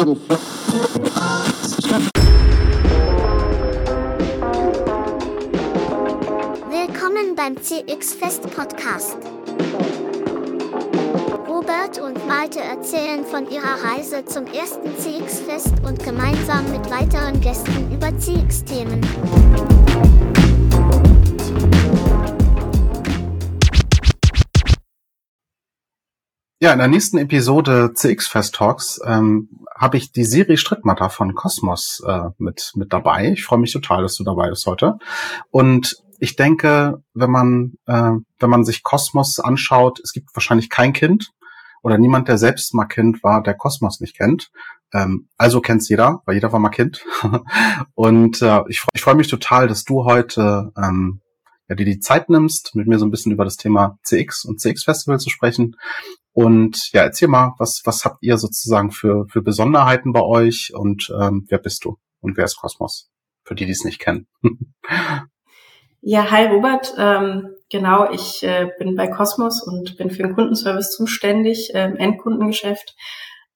Willkommen beim CX Fest Podcast. Robert und Malte erzählen von ihrer Reise zum ersten CX Fest und gemeinsam mit weiteren Gästen über CX-Themen. Ja, in der nächsten Episode CX Fest Talks ähm, habe ich die Siri Strittmatter von Cosmos äh, mit mit dabei. Ich freue mich total, dass du dabei bist heute. Und ich denke, wenn man äh, wenn man sich Cosmos anschaut, es gibt wahrscheinlich kein Kind oder niemand, der selbst mal Kind war, der Kosmos nicht kennt. Ähm, also kennt's jeder, weil jeder war mal Kind. Und äh, ich, ich freue mich total, dass du heute ähm, ja, dir die Zeit nimmst, mit mir so ein bisschen über das Thema CX und CX Festival zu sprechen. Und ja, erzähl mal, was, was habt ihr sozusagen für, für Besonderheiten bei euch und ähm, wer bist du und wer ist Kosmos? Für die, die es nicht kennen. ja, hi Robert. Ähm, genau, ich äh, bin bei Kosmos und bin für den Kundenservice zuständig, äh, im Endkundengeschäft.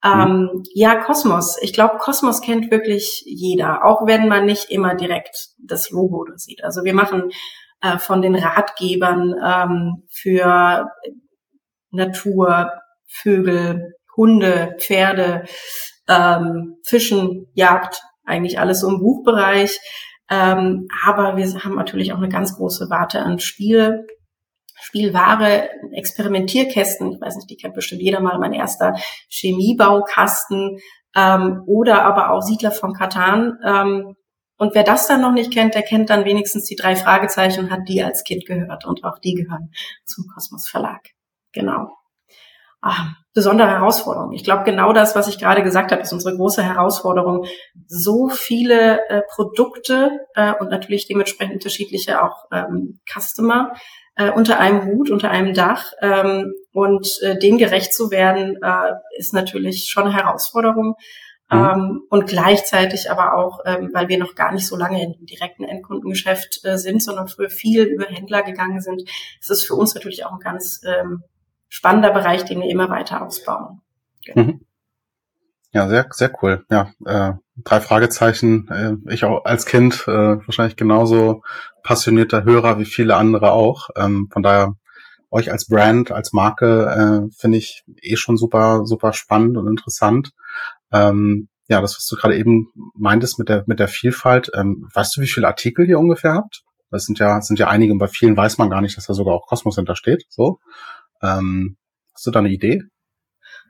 Ähm, mhm. Ja, Kosmos. Ich glaube, Kosmos kennt wirklich jeder, auch wenn man nicht immer direkt das Logo sieht. Also wir machen äh, von den Ratgebern ähm, für Natur, Vögel, Hunde, Pferde, ähm, Fischen, Jagd, eigentlich alles so im Buchbereich. Ähm, aber wir haben natürlich auch eine ganz große Warte an Spiele, Spielware, Experimentierkästen. Ich weiß nicht, die kennt bestimmt jeder mal. Mein erster Chemiebaukasten ähm, oder aber auch Siedler von Katan. Ähm, und wer das dann noch nicht kennt, der kennt dann wenigstens die drei Fragezeichen und hat die als Kind gehört. Und auch die gehören zum Kosmos Verlag. Genau. Ah, besondere Herausforderung. Ich glaube, genau das, was ich gerade gesagt habe, ist unsere große Herausforderung. So viele äh, Produkte äh, und natürlich dementsprechend unterschiedliche auch ähm, Customer äh, unter einem Hut, unter einem Dach. Ähm, und äh, dem gerecht zu werden, äh, ist natürlich schon eine Herausforderung. Mhm. Ähm, und gleichzeitig aber auch, ähm, weil wir noch gar nicht so lange im direkten Endkundengeschäft äh, sind, sondern früher viel über Händler gegangen sind, ist es für uns natürlich auch ein ganz ähm, spannender Bereich, den wir immer weiter ausbauen. Genau. Mhm. Ja, sehr, sehr cool. Ja, äh, drei Fragezeichen. Äh, ich auch als Kind äh, wahrscheinlich genauso passionierter Hörer wie viele andere auch. Ähm, von daher euch als Brand, als Marke äh, finde ich eh schon super, super spannend und interessant. Ähm, ja, das, was du gerade eben meintest mit der, mit der Vielfalt, ähm, weißt du, wie viele Artikel ihr ungefähr habt? Das sind ja, sind ja einige und bei vielen weiß man gar nicht, dass da sogar auch Cosmos hintersteht. So. Ähm, hast du da eine Idee?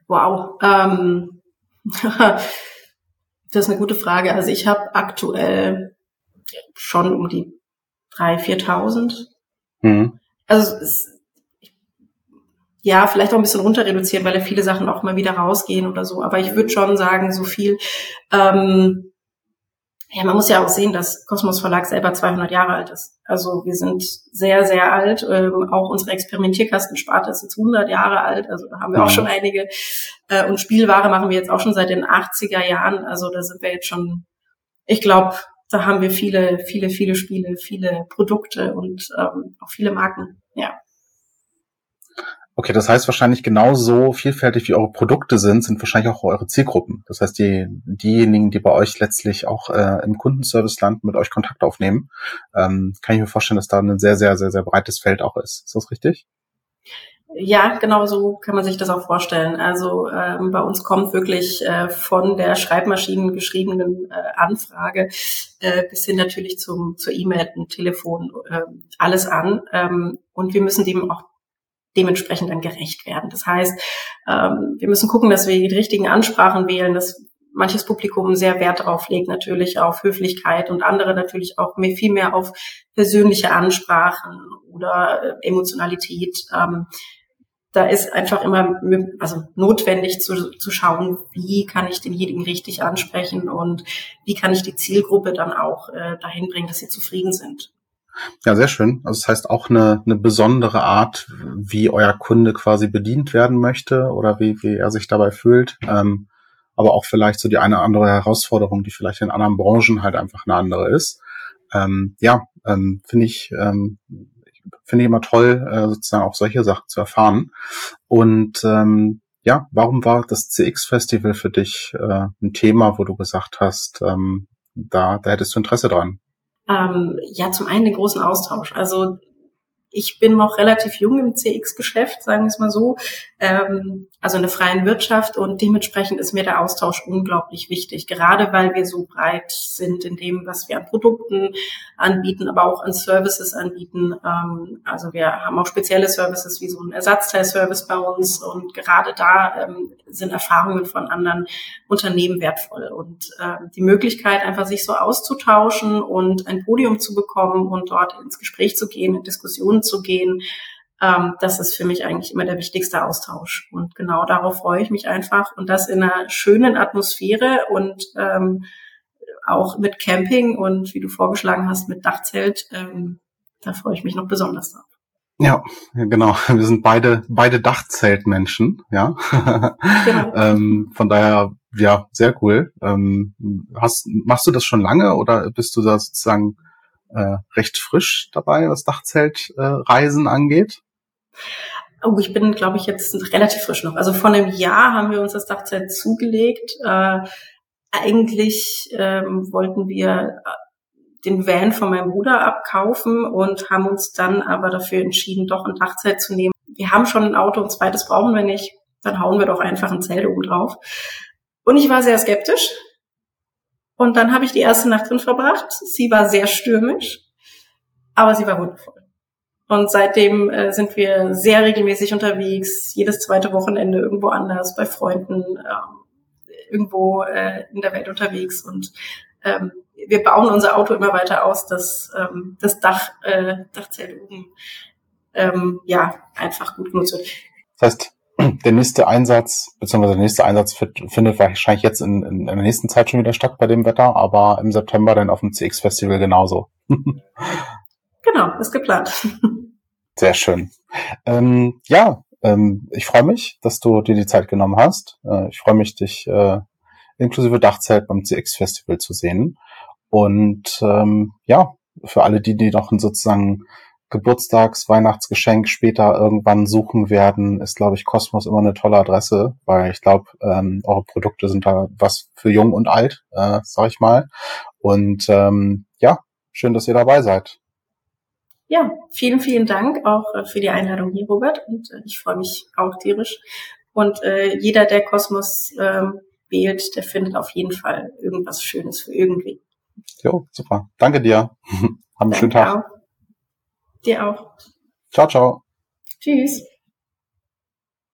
Wow. Ähm, das ist eine gute Frage. Also ich habe aktuell schon um die 3.000, 4.000. Mhm. Also es, ja, vielleicht auch ein bisschen runter reduzieren, weil ja viele Sachen auch mal wieder rausgehen oder so. Aber ich würde schon sagen, so viel. Ähm, ja, man muss ja auch sehen, dass Kosmos Verlag selber 200 Jahre alt ist. Also wir sind sehr, sehr alt. Ähm, auch unsere Experimentierkastensparte ist jetzt 100 Jahre alt. Also da haben wir auch mhm. schon einige. Äh, und Spielware machen wir jetzt auch schon seit den 80er Jahren. Also da sind wir jetzt schon, ich glaube, da haben wir viele, viele, viele Spiele, viele Produkte und ähm, auch viele Marken. Ja. Okay, das heißt wahrscheinlich genauso vielfältig wie eure Produkte sind, sind wahrscheinlich auch eure Zielgruppen. Das heißt, die, diejenigen, die bei euch letztlich auch äh, im Kundenservice landen, mit euch Kontakt aufnehmen, ähm, kann ich mir vorstellen, dass da ein sehr, sehr, sehr, sehr breites Feld auch ist. Ist das richtig? Ja, genau so kann man sich das auch vorstellen. Also ähm, bei uns kommt wirklich äh, von der Schreibmaschinen geschriebenen äh, Anfrage äh, bis hin natürlich zum zur E-Mail, Telefon, äh, alles an. Ähm, und wir müssen dem auch dementsprechend dann gerecht werden. Das heißt, ähm, wir müssen gucken, dass wir die richtigen Ansprachen wählen, dass manches Publikum sehr Wert darauf legt, natürlich auf Höflichkeit und andere natürlich auch mehr, viel mehr auf persönliche Ansprachen oder äh, Emotionalität. Ähm, da ist einfach immer also notwendig zu, zu schauen, wie kann ich denjenigen richtig ansprechen und wie kann ich die Zielgruppe dann auch äh, dahin bringen, dass sie zufrieden sind. Ja, sehr schön. Also das heißt auch eine, eine besondere Art, wie euer Kunde quasi bedient werden möchte oder wie, wie er sich dabei fühlt. Ähm, aber auch vielleicht so die eine oder andere Herausforderung, die vielleicht in anderen Branchen halt einfach eine andere ist. Ähm, ja, ähm, finde ich, ähm, finde ich immer toll, äh, sozusagen auch solche Sachen zu erfahren. Und ähm, ja, warum war das CX-Festival für dich äh, ein Thema, wo du gesagt hast, ähm, da, da hättest du Interesse dran? Ähm, ja, zum einen den großen Austausch. Also ich bin noch relativ jung im CX-Geschäft, sagen wir es mal so, ähm, also in der freien Wirtschaft und dementsprechend ist mir der Austausch unglaublich wichtig, gerade weil wir so breit sind in dem, was wir an Produkten anbieten, aber auch an Services anbieten. Ähm, also wir haben auch spezielle Services wie so ein Ersatzteilservice bei uns und gerade da ähm, sind Erfahrungen von anderen Unternehmen wertvoll und äh, die Möglichkeit einfach sich so auszutauschen und ein Podium zu bekommen und dort ins Gespräch zu gehen, in Diskussionen zu gehen. Ähm, das ist für mich eigentlich immer der wichtigste Austausch. Und genau darauf freue ich mich einfach. Und das in einer schönen Atmosphäre und ähm, auch mit Camping und wie du vorgeschlagen hast, mit Dachzelt. Ähm, da freue ich mich noch besonders drauf. Ja, genau. Wir sind beide beide Dachzeltmenschen, ja. Genau. ähm, von daher, ja, sehr cool. Ähm, hast, machst du das schon lange oder bist du da sozusagen äh, recht frisch dabei, was Dachzeltreisen äh, angeht? Oh, ich bin, glaube ich, jetzt relativ frisch noch. Also vor einem Jahr haben wir uns das Dachzelt zugelegt. Äh, eigentlich ähm, wollten wir äh, den Van von meinem Bruder abkaufen und haben uns dann aber dafür entschieden, doch ein Dachzelt zu nehmen. Wir haben schon ein Auto, ein zweites brauchen wir nicht. Dann hauen wir doch einfach ein Zelt oben drauf. Und ich war sehr skeptisch, und dann habe ich die erste Nacht drin verbracht. Sie war sehr stürmisch, aber sie war wundervoll. Und seitdem äh, sind wir sehr regelmäßig unterwegs, jedes zweite Wochenende irgendwo anders, bei Freunden, äh, irgendwo äh, in der Welt unterwegs. Und ähm, wir bauen unser Auto immer weiter aus, dass ähm, das Dach, äh, Dachzelt oben ähm, ja einfach gut genutzt wird. Das heißt, der nächste Einsatz, beziehungsweise der nächste Einsatz findet wahrscheinlich jetzt in, in, der nächsten Zeit schon wieder statt bei dem Wetter, aber im September dann auf dem CX-Festival genauso. genau, ist geplant. Sehr schön. Ähm, ja, ähm, ich freue mich, dass du dir die Zeit genommen hast. Äh, ich freue mich, dich äh, inklusive Dachzeit beim CX-Festival zu sehen. Und ähm, ja, für alle die, die noch sozusagen Geburtstags-, Weihnachtsgeschenk später irgendwann suchen werden, ist, glaube ich, Cosmos immer eine tolle Adresse, weil ich glaube, ähm, eure Produkte sind da was für jung und alt, äh, sag ich mal. Und ähm, ja, schön, dass ihr dabei seid. Ja, vielen, vielen Dank auch äh, für die Einladung hier, Robert. Und äh, ich freue mich auch tierisch. Und äh, jeder, der Kosmos ähm, wählt, der findet auf jeden Fall irgendwas Schönes für irgendwie. Jo, super. Danke dir. Haben einen schönen Tag. Auch. Dir auch. Ciao, ciao. Tschüss.